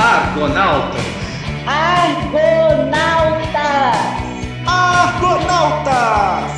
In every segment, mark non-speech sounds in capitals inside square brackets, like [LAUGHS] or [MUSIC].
Argonautas. Argonautas. Argonautas.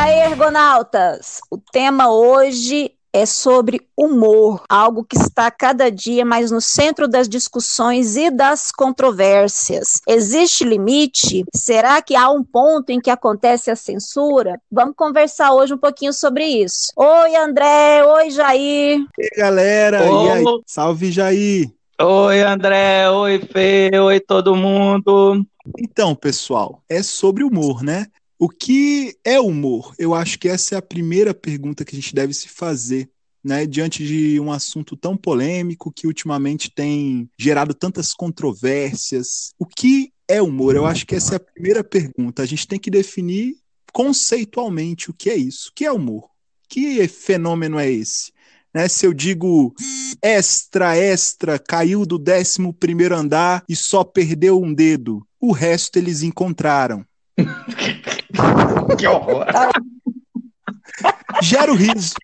Aí, Argonautas, o tema hoje é sobre humor, algo que está cada dia mais no centro das discussões e das controvérsias. Existe limite? Será que há um ponto em que acontece a censura? Vamos conversar hoje um pouquinho sobre isso. Oi, André. Oi, Jair. E galera, e aí? Salve, Jair. Oi, André. Oi, Fê. Oi, todo mundo. Então, pessoal, é sobre humor, né? O que é humor? Eu acho que essa é a primeira pergunta que a gente deve se fazer, né? Diante de um assunto tão polêmico que ultimamente tem gerado tantas controvérsias. O que é humor? Eu acho que essa é a primeira pergunta. A gente tem que definir conceitualmente o que é isso. O que é humor? Que fenômeno é esse? Né, se eu digo extra, extra, caiu do 11 primeiro andar e só perdeu um dedo, o resto eles encontraram. [LAUGHS] [LAUGHS] que horror! Gera o riso.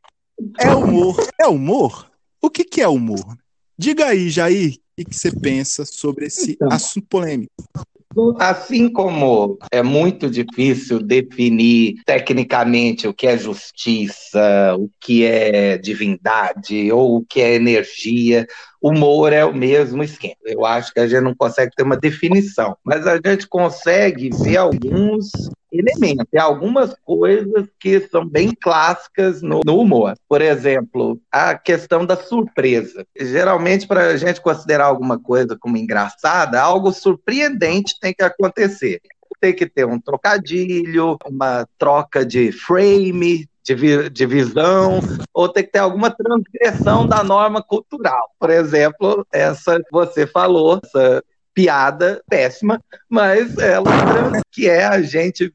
É humor. É humor? O que, que é humor? Diga aí, Jair, o que você pensa sobre esse então, assunto polêmico? Assim como é muito difícil definir tecnicamente o que é justiça, o que é divindade ou o que é energia, humor é o mesmo esquema. Eu acho que a gente não consegue ter uma definição, mas a gente consegue ver alguns elementos, algumas coisas que são bem clássicas no, no humor. Por exemplo, a questão da surpresa. Geralmente, para a gente considerar alguma coisa como engraçada, algo surpreendente tem que acontecer tem que ter um trocadilho, uma troca de frame, de, de visão, ou tem que ter alguma transgressão da norma cultural. Por exemplo, essa que você falou, essa piada péssima, mas ela que é a gente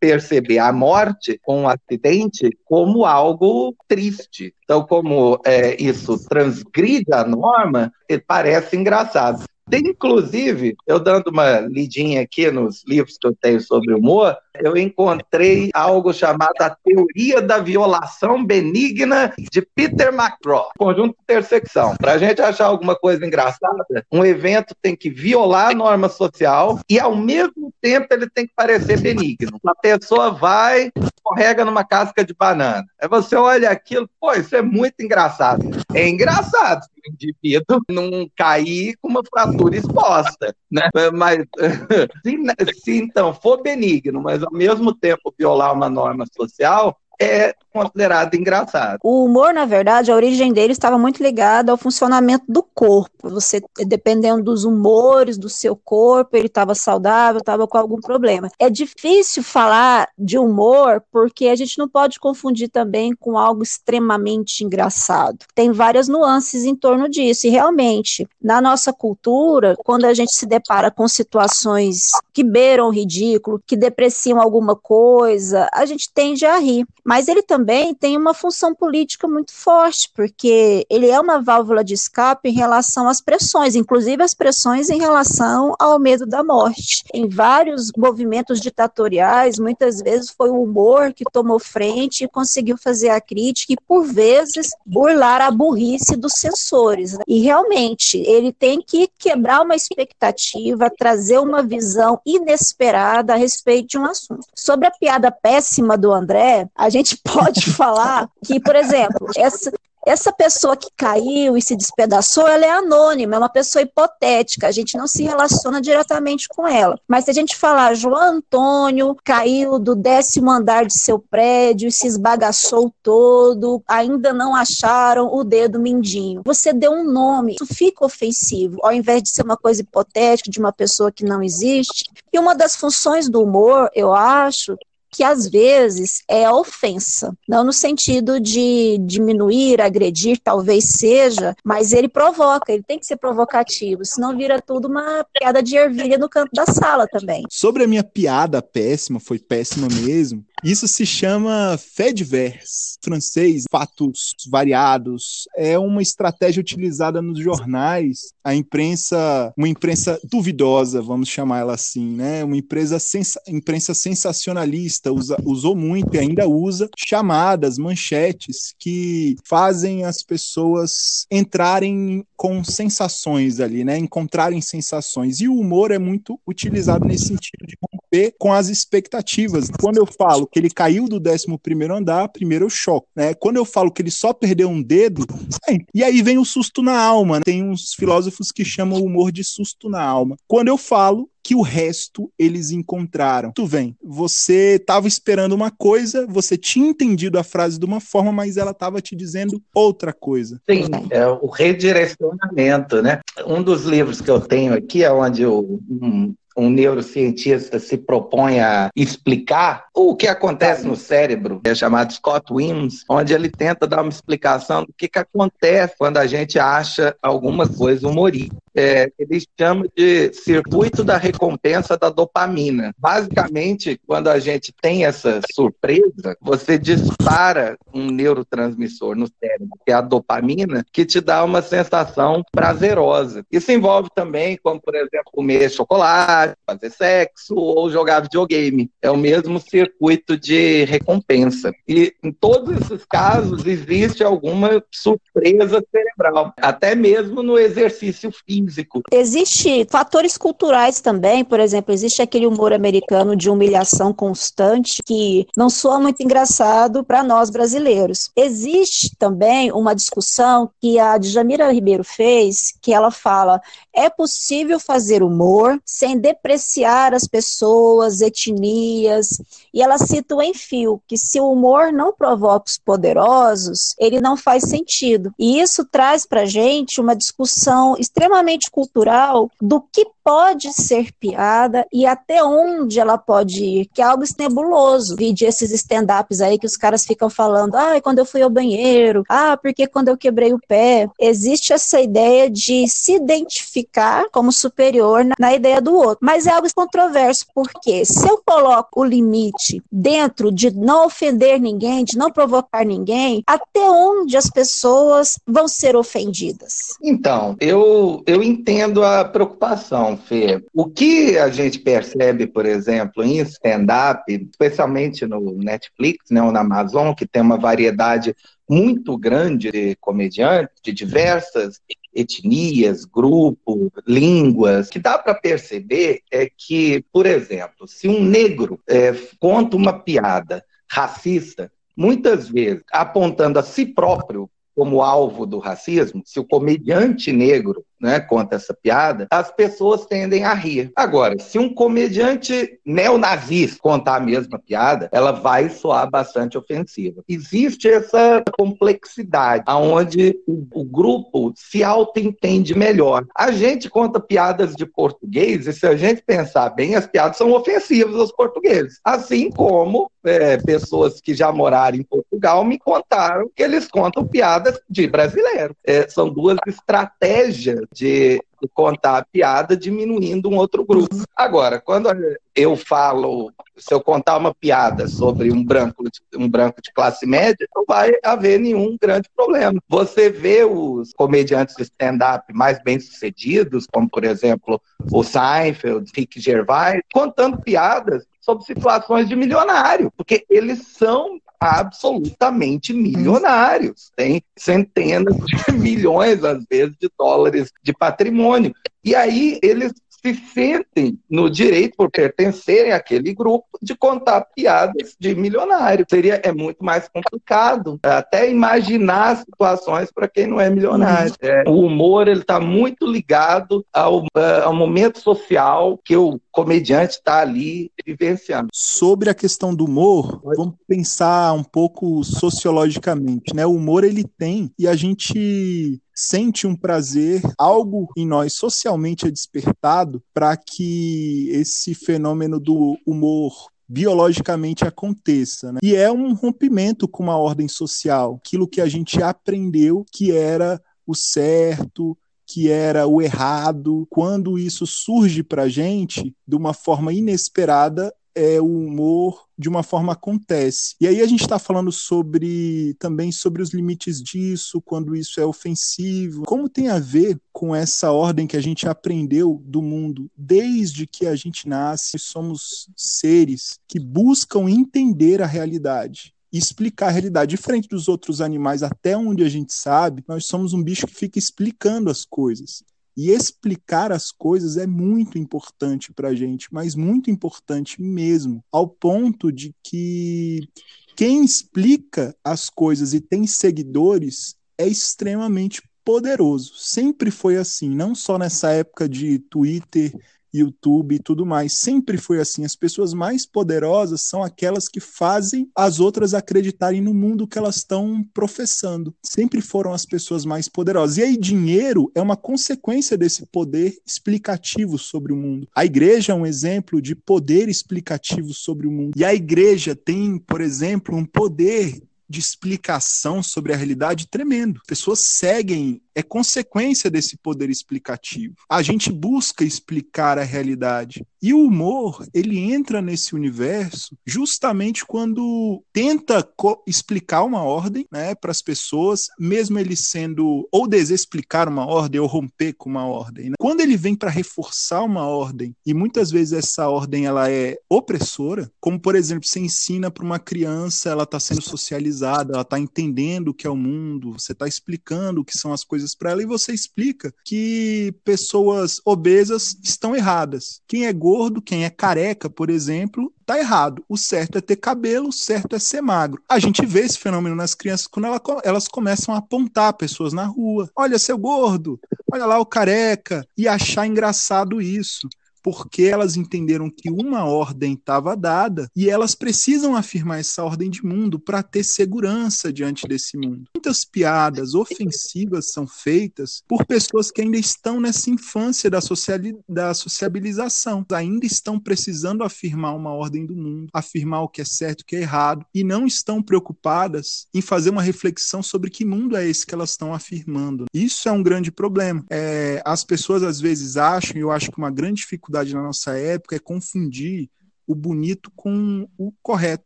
perceber a morte com um acidente como algo triste. Então, como é, isso transgride a norma, parece engraçado. Tem, inclusive, eu dando uma lidinha aqui nos livros que eu tenho sobre humor, eu encontrei algo chamado a teoria da violação benigna de Peter McGraw, conjunto de intersecção. Para a gente achar alguma coisa engraçada, um evento tem que violar a norma social e, ao mesmo tempo, ele tem que parecer benigno. A pessoa vai, escorrega numa casca de banana. Aí você olha aquilo, pô, isso é muito engraçado. É engraçado o indivíduo não cair com uma fratura exposta, né? Mas [LAUGHS] se, se então for benigno, mas ao mesmo tempo violar uma norma social, é considerado engraçado. O humor, na verdade, a origem dele estava muito ligada ao funcionamento do corpo. Você, dependendo dos humores do seu corpo, ele estava saudável, estava com algum problema. É difícil falar de humor porque a gente não pode confundir também com algo extremamente engraçado. Tem várias nuances em torno disso. E realmente, na nossa cultura, quando a gente se depara com situações que beiram o ridículo, que depreciam alguma coisa, a gente tende a rir. Mas ele também tem uma função política muito forte, porque ele é uma válvula de escape em relação às pressões, inclusive as pressões em relação ao medo da morte. Em vários movimentos ditatoriais, muitas vezes foi o humor que tomou frente e conseguiu fazer a crítica e, por vezes, burlar a burrice dos censores. Né? E realmente, ele tem que quebrar uma expectativa, trazer uma visão inesperada a respeito de um assunto. Sobre a piada péssima do André, a gente [LAUGHS] pode falar que, por exemplo, essa, essa pessoa que caiu e se despedaçou, ela é anônima, é uma pessoa hipotética, a gente não se relaciona diretamente com ela. Mas se a gente falar, João Antônio caiu do décimo andar de seu prédio e se esbagaçou todo, ainda não acharam o dedo mindinho. Você deu um nome, isso fica ofensivo, ao invés de ser uma coisa hipotética de uma pessoa que não existe. E uma das funções do humor, eu acho, que às vezes é ofensa, não no sentido de diminuir, agredir, talvez seja, mas ele provoca, ele tem que ser provocativo, senão vira tudo uma piada de ervilha no canto da sala também. Sobre a minha piada péssima, foi péssima mesmo, Isso se chama Fedverse, francês, fatos variados. É uma estratégia utilizada nos jornais, a imprensa, uma imprensa duvidosa, vamos chamar ela assim, né? Uma empresa sensa, imprensa sensacionalista, usa, usou muito e ainda usa chamadas, manchetes que fazem as pessoas entrarem com sensações ali, né? Encontrarem sensações. E o humor é muito utilizado nesse sentido de romper com as expectativas. Quando eu falo que ele caiu do 11 andar, primeiro eu choco, né? Quando eu falo que ele só perdeu um dedo, é, e aí vem o susto na alma. Né? Tem uns filósofos que chamam o humor de susto na alma. Quando eu falo que o resto eles encontraram. Tu vem, você estava esperando uma coisa, você tinha entendido a frase de uma forma, mas ela estava te dizendo outra coisa. Sim, é o redirecionamento, né? Um dos livros que eu tenho aqui é onde o, um, um neurocientista se propõe a explicar o que acontece no cérebro, é chamado Scott Wims, onde ele tenta dar uma explicação do que, que acontece quando a gente acha alguma coisa humorística. É, ele chama de circuito da recompensa da dopamina. Basicamente, quando a gente tem essa surpresa, você dispara um neurotransmissor no cérebro, que é a dopamina, que te dá uma sensação prazerosa. Isso envolve também, como por exemplo, comer chocolate, fazer sexo ou jogar videogame. É o mesmo circuito de recompensa. E em todos esses casos existe alguma surpresa cerebral, até mesmo no exercício físico. Existe fatores culturais também, por exemplo, existe aquele humor americano de humilhação constante que não soa muito engraçado para nós brasileiros. Existe também uma discussão que a Djamira Ribeiro fez, que ela fala: é possível fazer humor sem depreciar as pessoas, etnias, e ela cita o Enfio, que se o humor não provoca os poderosos, ele não faz sentido. E isso traz para gente uma discussão extremamente cultural do que pode ser piada e até onde ela pode ir, que é algo nebuloso. Vide esses stand-ups aí que os caras ficam falando, ah, quando eu fui ao banheiro, ah, porque quando eu quebrei o pé. Existe essa ideia de se identificar como superior na, na ideia do outro. Mas é algo controverso, porque se eu coloco o limite dentro de não ofender ninguém, de não provocar ninguém, até onde as pessoas vão ser ofendidas? Então, eu, eu entendo a preocupação Fê. O que a gente percebe, por exemplo, em stand-up, especialmente no Netflix, né, ou na Amazon, que tem uma variedade muito grande de comediantes de diversas etnias, grupos, línguas, que dá para perceber é que, por exemplo, se um negro é, conta uma piada racista, muitas vezes apontando a si próprio como alvo do racismo, se o comediante negro né, conta essa piada, as pessoas tendem a rir. Agora, se um comediante neonazista contar a mesma piada, ela vai soar bastante ofensiva. Existe essa complexidade, aonde o, o grupo se auto-entende melhor. A gente conta piadas de português, e se a gente pensar bem, as piadas são ofensivas aos portugueses. Assim como é, pessoas que já moraram em Portugal me contaram que eles contam piadas de brasileiro. É, são duas estratégias de, contar a piada diminuindo um outro grupo. Agora, quando eu falo, se eu contar uma piada sobre um branco, um branco de classe média, não vai haver nenhum grande problema. Você vê os comediantes de stand-up mais bem-sucedidos, como por exemplo o Seinfeld, Rick Gervais, contando piadas sobre situações de milionário, porque eles são absolutamente milionários, tem centenas de [LAUGHS] milhões, às vezes, de dólares de patrimônio. E aí eles se sentem no direito, por pertencerem àquele grupo, de contar piadas de milionário. Seria é muito mais complicado até imaginar situações para quem não é milionário. É, o humor ele está muito ligado ao, é, ao momento social que o comediante está ali vivenciando. Sobre a questão do humor, vamos pensar um pouco sociologicamente, né? O humor ele tem e a gente sente um prazer, algo em nós socialmente é despertado para que esse fenômeno do humor biologicamente aconteça. Né? E é um rompimento com uma ordem social, aquilo que a gente aprendeu que era o certo, que era o errado. Quando isso surge para gente de uma forma inesperada, é, o humor de uma forma acontece. E aí a gente está falando sobre também sobre os limites disso, quando isso é ofensivo. Como tem a ver com essa ordem que a gente aprendeu do mundo desde que a gente nasce? Somos seres que buscam entender a realidade explicar a realidade. Diferente dos outros animais, até onde a gente sabe, nós somos um bicho que fica explicando as coisas. E explicar as coisas é muito importante para a gente, mas muito importante mesmo, ao ponto de que quem explica as coisas e tem seguidores é extremamente poderoso. Sempre foi assim, não só nessa época de Twitter YouTube e tudo mais. Sempre foi assim. As pessoas mais poderosas são aquelas que fazem as outras acreditarem no mundo que elas estão professando. Sempre foram as pessoas mais poderosas. E aí, dinheiro é uma consequência desse poder explicativo sobre o mundo. A igreja é um exemplo de poder explicativo sobre o mundo. E a igreja tem, por exemplo, um poder de explicação sobre a realidade tremendo. Pessoas seguem é consequência desse poder explicativo. A gente busca explicar a realidade. E o humor, ele entra nesse universo justamente quando tenta explicar uma ordem né, para as pessoas, mesmo ele sendo ou desexplicar uma ordem ou romper com uma ordem. Né? Quando ele vem para reforçar uma ordem, e muitas vezes essa ordem ela é opressora, como por exemplo, você ensina para uma criança, ela está sendo socializada, ela está entendendo o que é o mundo, você está explicando o que são as coisas para ela e você explica que pessoas obesas estão erradas. Quem é gordo, quem é careca, por exemplo, tá errado. O certo é ter cabelo, o certo é ser magro. A gente vê esse fenômeno nas crianças quando ela, elas começam a apontar pessoas na rua. Olha, seu gordo, olha lá o careca, e achar engraçado isso porque elas entenderam que uma ordem estava dada e elas precisam afirmar essa ordem de mundo para ter segurança diante desse mundo. Muitas piadas ofensivas são feitas por pessoas que ainda estão nessa infância da, sociali da sociabilização, ainda estão precisando afirmar uma ordem do mundo, afirmar o que é certo, o que é errado, e não estão preocupadas em fazer uma reflexão sobre que mundo é esse que elas estão afirmando. Isso é um grande problema. É, as pessoas às vezes acham, e eu acho que uma grande dificuldade dificuldade na nossa época é confundir o bonito com o correto,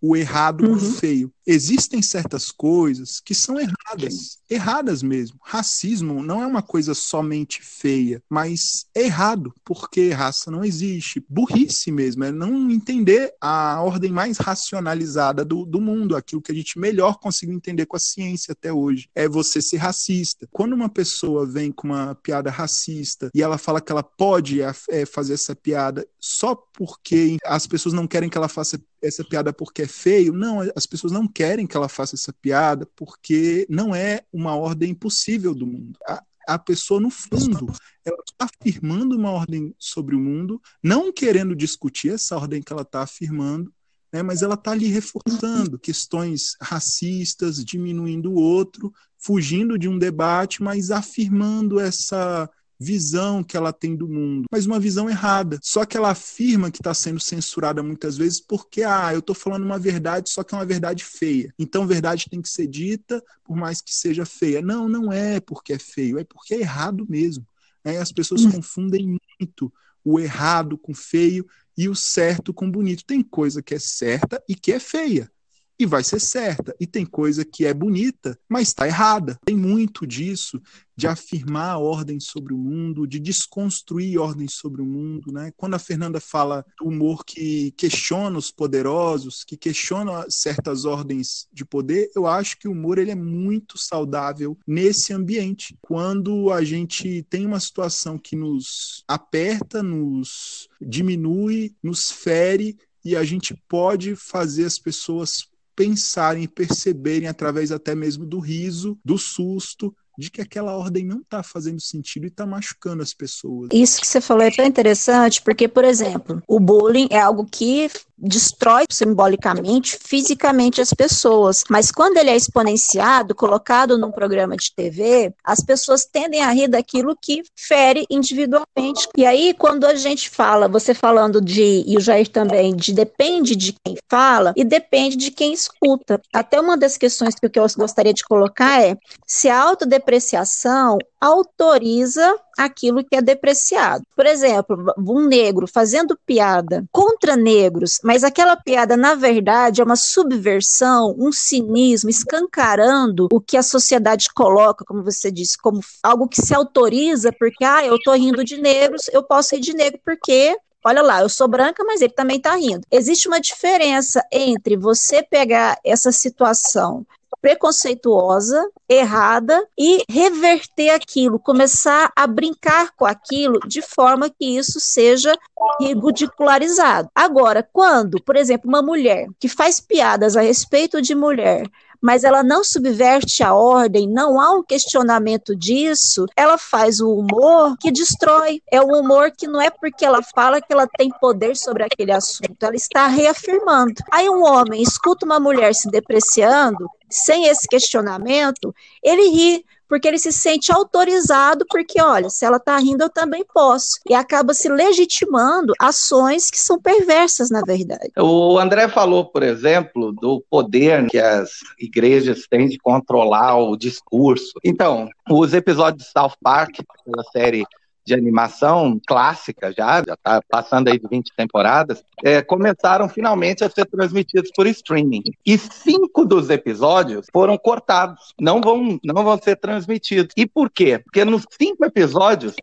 o errado com o uhum. feio existem certas coisas que são erradas, erradas mesmo. Racismo não é uma coisa somente feia, mas é errado, porque raça não existe. Burrice mesmo, é não entender a ordem mais racionalizada do, do mundo, aquilo que a gente melhor conseguiu entender com a ciência até hoje. É você ser racista. Quando uma pessoa vem com uma piada racista e ela fala que ela pode é, fazer essa piada só porque as pessoas não querem que ela faça essa piada porque é feio. Não, as pessoas não querem que ela faça essa piada porque não é uma ordem possível do mundo. A, a pessoa, no fundo, ela está afirmando uma ordem sobre o mundo, não querendo discutir essa ordem que ela está afirmando, né, mas ela está ali reforçando questões racistas, diminuindo o outro, fugindo de um debate, mas afirmando essa visão que ela tem do mundo, mas uma visão errada. Só que ela afirma que está sendo censurada muitas vezes porque, ah, eu estou falando uma verdade, só que é uma verdade feia. Então, verdade tem que ser dita, por mais que seja feia. Não, não é porque é feio, é porque é errado mesmo. Né? As pessoas hum. confundem muito o errado com feio e o certo com bonito. Tem coisa que é certa e que é feia e vai ser certa. E tem coisa que é bonita, mas está errada. Tem muito disso de afirmar a ordem sobre o mundo, de desconstruir ordens sobre o mundo, né? Quando a Fernanda fala do humor que questiona os poderosos, que questiona certas ordens de poder, eu acho que o humor ele é muito saudável nesse ambiente. Quando a gente tem uma situação que nos aperta, nos diminui, nos fere, e a gente pode fazer as pessoas pensarem e perceberem através até mesmo do riso, do susto, de que aquela ordem não está fazendo sentido e está machucando as pessoas. Isso que você falou é tão interessante, porque, por exemplo, o bullying é algo que destrói simbolicamente, fisicamente as pessoas. Mas quando ele é exponenciado, colocado num programa de TV, as pessoas tendem a rir daquilo que fere individualmente. E aí, quando a gente fala, você falando de, e o Jair também, de depende de quem fala e depende de quem escuta. Até uma das questões que eu gostaria de colocar é se a autodependência depreciação autoriza aquilo que é depreciado. Por exemplo, um negro fazendo piada contra negros, mas aquela piada, na verdade, é uma subversão, um cinismo, escancarando o que a sociedade coloca, como você disse, como algo que se autoriza, porque, ah, eu tô rindo de negros, eu posso rir de negro porque Olha lá, eu sou branca, mas ele também está rindo. Existe uma diferença entre você pegar essa situação preconceituosa, errada e reverter aquilo, começar a brincar com aquilo de forma que isso seja ridicularizado. Agora, quando, por exemplo, uma mulher que faz piadas a respeito de mulher mas ela não subverte a ordem, não há um questionamento disso, ela faz o humor que destrói. É o humor que não é porque ela fala que ela tem poder sobre aquele assunto, ela está reafirmando. Aí um homem escuta uma mulher se depreciando, sem esse questionamento, ele ri, porque ele se sente autorizado, porque, olha, se ela está rindo, eu também posso. E acaba se legitimando ações que são perversas, na verdade. O André falou, por exemplo, do poder que as igrejas têm de controlar o discurso. Então, os episódios de South Park, da série de animação clássica já, já está passando aí de 20 temporadas, é, começaram finalmente a ser transmitidos por streaming. E cinco dos episódios foram cortados, não vão, não vão ser transmitidos. E por quê? Porque nos cinco episódios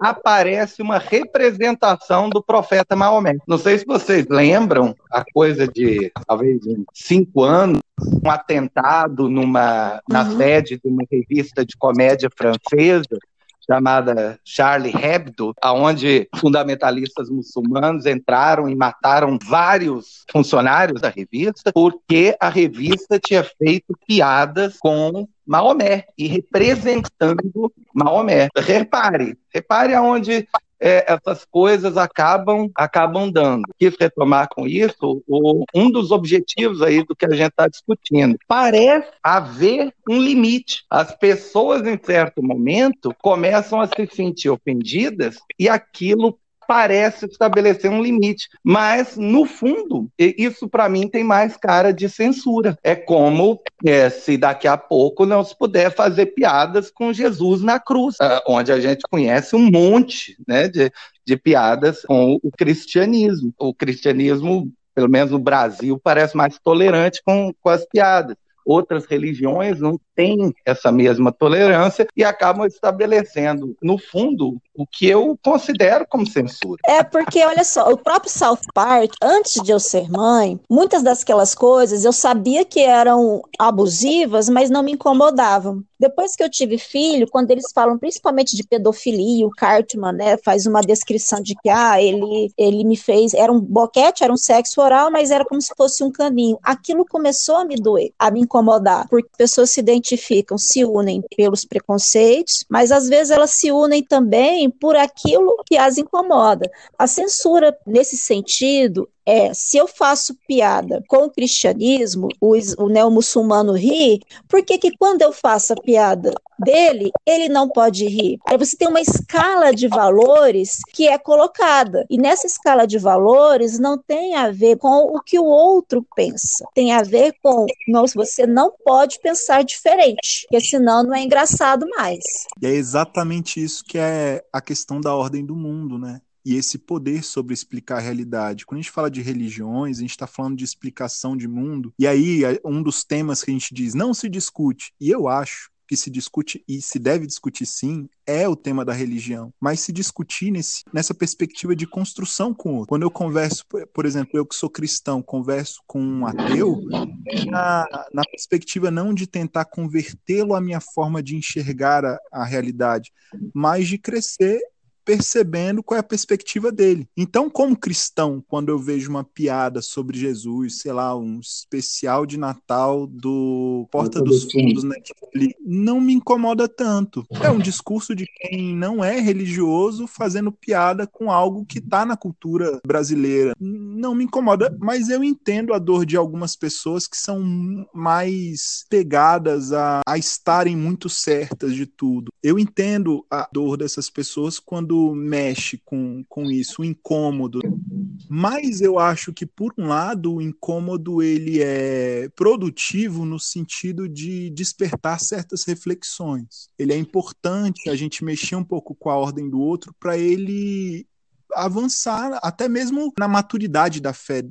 aparece uma representação do profeta Maomé. Não sei se vocês lembram, a coisa de talvez cinco anos, um atentado numa, na uhum. sede de uma revista de comédia francesa, chamada Charlie Hebdo, aonde fundamentalistas muçulmanos entraram e mataram vários funcionários da revista, porque a revista tinha feito piadas com Maomé e representando Maomé. Repare, repare aonde é, essas coisas acabam acabam dando. Quis retomar com isso o, um dos objetivos aí do que a gente está discutindo. Parece haver um limite. As pessoas, em certo momento, começam a se sentir ofendidas e aquilo parece estabelecer um limite, mas no fundo isso para mim tem mais cara de censura. É como é, se daqui a pouco não se puder fazer piadas com Jesus na cruz, ah, onde a gente conhece um monte né, de, de piadas com o cristianismo. O cristianismo pelo menos no Brasil, parece mais tolerante com, com as piadas outras religiões não têm essa mesma tolerância e acabam estabelecendo, no fundo, o que eu considero como censura. É porque, olha só, o próprio South Park, antes de eu ser mãe, muitas daquelas coisas eu sabia que eram abusivas, mas não me incomodavam. Depois que eu tive filho, quando eles falam principalmente de pedofilia, o Cartman, né, faz uma descrição de que, ah, ele, ele me fez, era um boquete, era um sexo oral, mas era como se fosse um caminho. Aquilo começou a me doer, a me incomodar, porque pessoas se identificam, se unem pelos preconceitos, mas às vezes elas se unem também por aquilo que as incomoda. A censura, nesse sentido, é, se eu faço piada com o cristianismo, o, o neo-muçulmano ri, por que quando eu faço a piada dele, ele não pode rir? Aí você tem uma escala de valores que é colocada, e nessa escala de valores não tem a ver com o que o outro pensa, tem a ver com, não, você não pode pensar diferente, porque senão não é engraçado mais. E é exatamente isso que é a questão da ordem do mundo, né? E esse poder sobre explicar a realidade. Quando a gente fala de religiões, a gente está falando de explicação de mundo, e aí um dos temas que a gente diz não se discute, e eu acho que se discute e se deve discutir sim é o tema da religião, mas se discutir nesse, nessa perspectiva de construção com o outro. Quando eu converso, por exemplo, eu que sou cristão, converso com um ateu, na, na perspectiva não de tentar convertê-lo à minha forma de enxergar a, a realidade, mas de crescer percebendo qual é a perspectiva dele. Então, como cristão, quando eu vejo uma piada sobre Jesus, sei lá, um especial de Natal do Porta dos Fundos, né, ele não me incomoda tanto. É um discurso de quem não é religioso fazendo piada com algo que está na cultura brasileira. Não me incomoda, mas eu entendo a dor de algumas pessoas que são mais pegadas a, a estarem muito certas de tudo. Eu entendo a dor dessas pessoas quando mexe com, com isso, o incômodo. Mas eu acho que, por um lado, o incômodo ele é produtivo no sentido de despertar certas reflexões. Ele é importante a gente mexer um pouco com a ordem do outro para ele avançar até mesmo na maturidade da fé.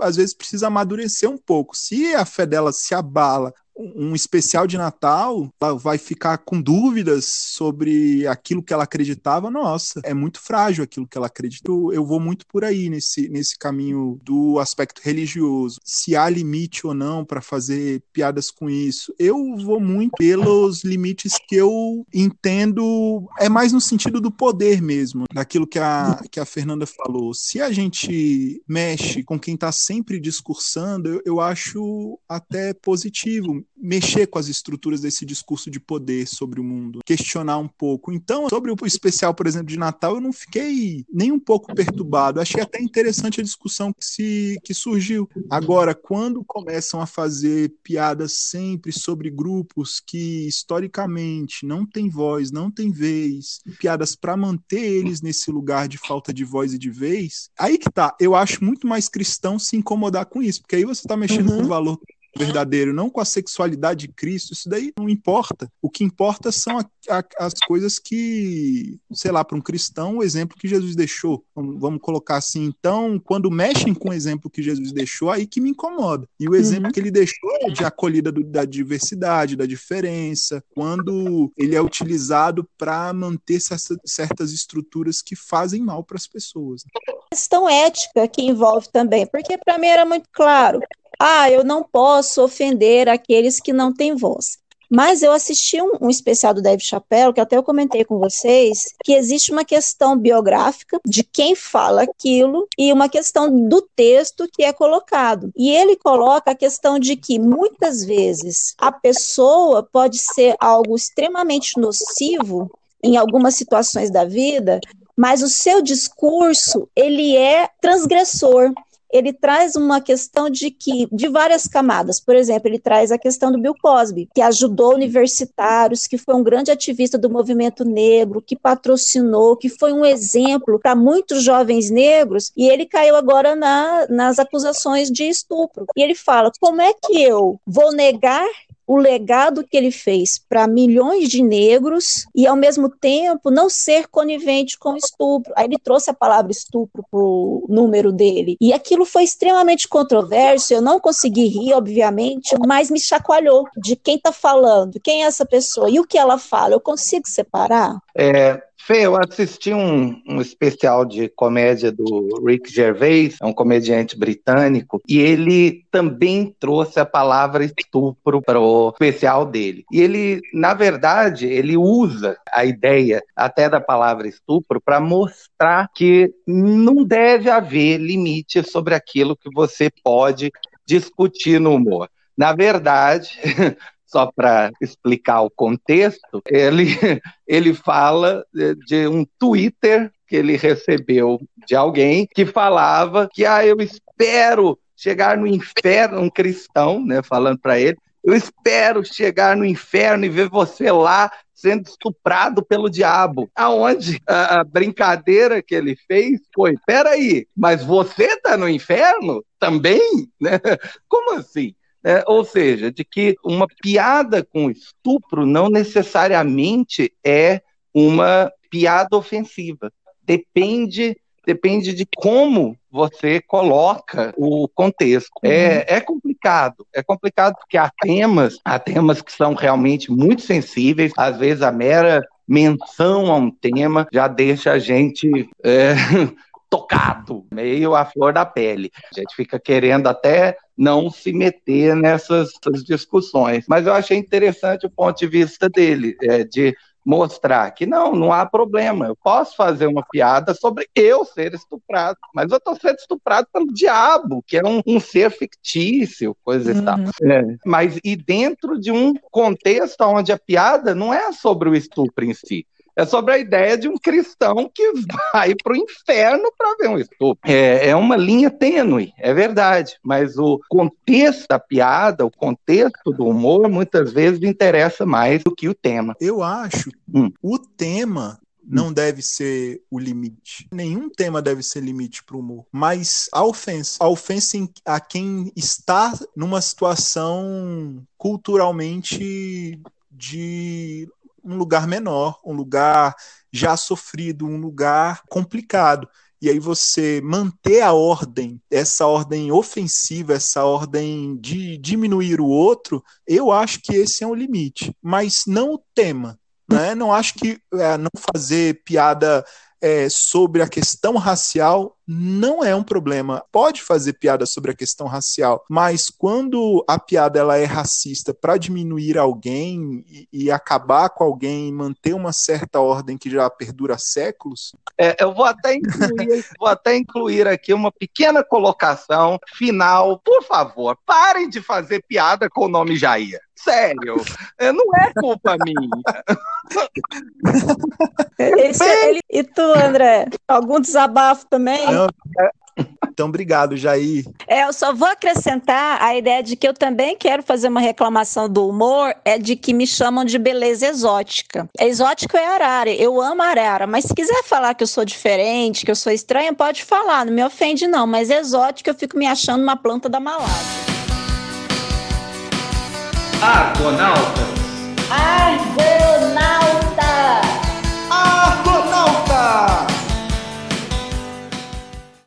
Às vezes precisa amadurecer um pouco. Se a fé dela se abala um especial de Natal, ela vai ficar com dúvidas sobre aquilo que ela acreditava, nossa, é muito frágil aquilo que ela acredita. Eu vou muito por aí nesse, nesse caminho do aspecto religioso. Se há limite ou não para fazer piadas com isso. Eu vou muito pelos limites que eu entendo, é mais no sentido do poder mesmo, daquilo que a, que a Fernanda falou. Se a gente mexe com quem está sempre discursando, eu, eu acho até positivo mexer com as estruturas desse discurso de poder sobre o mundo, questionar um pouco. Então, sobre o especial, por exemplo, de Natal, eu não fiquei nem um pouco perturbado. Achei até interessante a discussão que, se, que surgiu. Agora, quando começam a fazer piadas sempre sobre grupos que historicamente não têm voz, não têm vez, piadas para manter eles nesse lugar de falta de voz e de vez, aí que tá. Eu acho muito mais cristão se incomodar com isso, porque aí você está mexendo uhum. com o valor verdadeiro, não com a sexualidade de Cristo, isso daí não importa. O que importa são a, a, as coisas que, sei lá, para um cristão, o exemplo que Jesus deixou. Vamos, vamos, colocar assim. Então, quando mexem com o exemplo que Jesus deixou, aí que me incomoda. E o exemplo uhum. que ele deixou é de acolhida do, da diversidade, da diferença, quando ele é utilizado para manter certas estruturas que fazem mal para as pessoas. Questão ética que envolve também, porque para mim era muito claro ah, eu não posso ofender aqueles que não têm voz. Mas eu assisti um, um, especial do Dave Chappelle, que até eu comentei com vocês, que existe uma questão biográfica de quem fala aquilo e uma questão do texto que é colocado. E ele coloca a questão de que muitas vezes a pessoa pode ser algo extremamente nocivo em algumas situações da vida, mas o seu discurso ele é transgressor ele traz uma questão de que de várias camadas. Por exemplo, ele traz a questão do Bill Cosby, que ajudou universitários, que foi um grande ativista do movimento negro, que patrocinou, que foi um exemplo para muitos jovens negros, e ele caiu agora na, nas acusações de estupro. E ele fala: como é que eu vou negar o legado que ele fez para milhões de negros e, ao mesmo tempo, não ser conivente com estupro. Aí ele trouxe a palavra estupro para o número dele. E aquilo foi extremamente controverso. Eu não consegui rir, obviamente, mas me chacoalhou de quem está falando, quem é essa pessoa e o que ela fala. Eu consigo separar? É, Fê, eu assisti um, um especial de comédia do Rick Gervais, é um comediante britânico, e ele também trouxe a palavra estupro para o especial dele. E ele, na verdade, ele usa a ideia até da palavra estupro para mostrar que não deve haver limite sobre aquilo que você pode discutir no humor. Na verdade, [LAUGHS] só para explicar o contexto, ele, [LAUGHS] ele fala de um Twitter que ele recebeu de alguém que falava que ah, eu espero chegar no inferno, um cristão, né, falando para ele, eu espero chegar no inferno e ver você lá sendo estuprado pelo diabo. Aonde a, a brincadeira que ele fez foi: peraí, mas você está no inferno também? Né? [LAUGHS] Como assim? É, ou seja, de que uma piada com estupro não necessariamente é uma piada ofensiva. Depende, depende de como você coloca o contexto. É, uhum. É, é complicado, é complicado porque há temas, há temas que são realmente muito sensíveis, às vezes a mera menção a um tema já deixa a gente é, [LAUGHS] tocado, meio à flor da pele. A gente fica querendo até não se meter nessas discussões. Mas eu achei interessante o ponto de vista dele, é, de mostrar que não, não há problema. Eu posso fazer uma piada sobre eu ser estuprado, mas eu estou sendo estuprado pelo diabo, que é um, um ser fictício, coisa uhum. e tal. Uhum. É. Mas e dentro de um contexto onde a piada não é sobre o estupro em si, é sobre a ideia de um cristão que vai para o inferno para ver um estupro. É, é uma linha tênue, é verdade, mas o contexto da piada, o contexto do humor, muitas vezes interessa mais do que o tema. Eu acho hum. o tema não deve ser o limite. Nenhum tema deve ser limite para o humor. Mas a ofensa. A ofensa a quem está numa situação culturalmente de um lugar menor, um lugar já sofrido, um lugar complicado. E aí você manter a ordem, essa ordem ofensiva, essa ordem de diminuir o outro, eu acho que esse é um limite, mas não o tema. Né? Não acho que é, não fazer piada é, sobre a questão racial não é um problema. Pode fazer piada sobre a questão racial, mas quando a piada ela é racista para diminuir alguém e, e, acabar com alguém, manter uma certa ordem que já perdura séculos. É, eu vou até incluir, [LAUGHS] vou até incluir aqui uma pequena colocação final. Por favor, parem de fazer piada com o nome Jair. Sério, é, não é culpa minha. [LAUGHS] Esse, ele, e tu, André? Algum desabafo também? Não, então, obrigado, Jair. É, eu só vou acrescentar a ideia de que eu também quero fazer uma reclamação do humor, é de que me chamam de beleza exótica. Exótico é arara, eu amo arara, mas se quiser falar que eu sou diferente, que eu sou estranha, pode falar, não me ofende não, mas exótico eu fico me achando uma planta da Malásia. Argonautas. Argonautas.